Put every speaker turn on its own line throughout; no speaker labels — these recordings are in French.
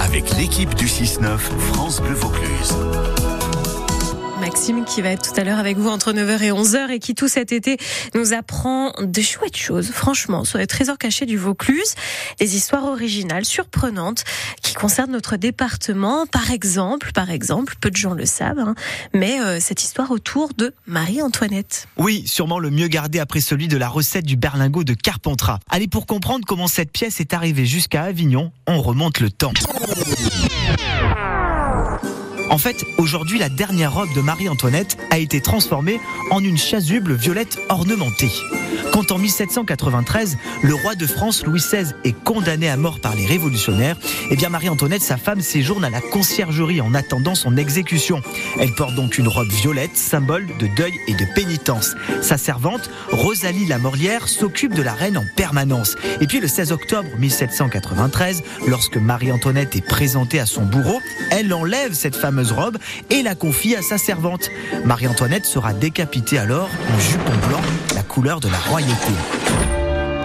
Avec l'équipe du 6-9 France Bleu Vaucluse.
Qui va être tout à l'heure avec vous entre 9h et 11h et qui tout cet été nous apprend de chouettes choses, franchement, sur les trésors cachés du Vaucluse, des histoires originales, surprenantes, qui concernent notre département. Par exemple, par exemple, peu de gens le savent, hein, mais euh, cette histoire autour de Marie-Antoinette.
Oui, sûrement le mieux gardé après celui de la recette du berlingot de Carpentras. Allez, pour comprendre comment cette pièce est arrivée jusqu'à Avignon, on remonte le temps. En fait, aujourd'hui, la dernière robe de Marie-Antoinette a été transformée en une chasuble violette ornementée. Quand en 1793, le roi de France Louis XVI est condamné à mort par les révolutionnaires, eh bien Marie-Antoinette, sa femme, séjourne à la conciergerie en attendant son exécution. Elle porte donc une robe violette, symbole de deuil et de pénitence. Sa servante, Rosalie Lamorlière, s'occupe de la reine en permanence. Et puis le 16 octobre 1793, lorsque Marie-Antoinette est présentée à son bourreau, elle enlève cette fameuse robe et la confie à sa servante. Marie-Antoinette sera décapitée alors en jupon blanc, la couleur de la royauté.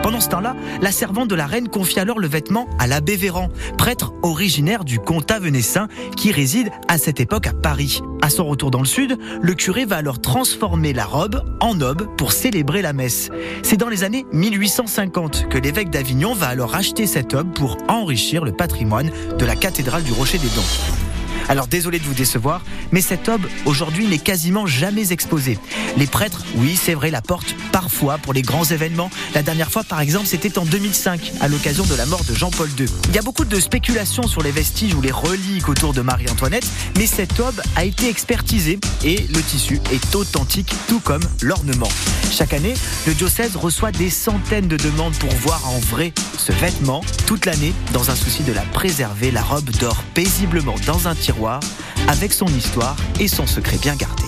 Pendant ce temps-là, la servante de la reine confie alors le vêtement à l'abbé Véran, prêtre originaire du comtat venessin qui réside à cette époque à Paris. À son retour dans le sud, le curé va alors transformer la robe en aube pour célébrer la messe. C'est dans les années 1850 que l'évêque d'Avignon va alors acheter cette aube pour enrichir le patrimoine de la cathédrale du Rocher des Dons. Alors désolé de vous décevoir, mais cette aube aujourd'hui n'est quasiment jamais exposée. Les prêtres, oui c'est vrai, la portent parfois pour les grands événements. La dernière fois par exemple c'était en 2005, à l'occasion de la mort de Jean-Paul II. Il y a beaucoup de spéculations sur les vestiges ou les reliques autour de Marie-Antoinette, mais cette aube a été expertisée et le tissu est authentique tout comme l'ornement. Chaque année, le diocèse reçoit des centaines de demandes pour voir en vrai ce vêtement toute l'année dans un souci de la préserver. La robe dort paisiblement dans un tiroir avec son histoire et son secret bien gardé.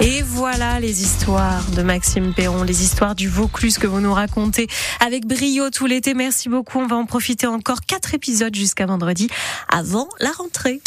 Et voilà les histoires de Maxime Perron, les histoires du Vaucluse que vous nous racontez avec brio tout l'été. Merci beaucoup. On va en profiter encore quatre épisodes jusqu'à vendredi avant la rentrée.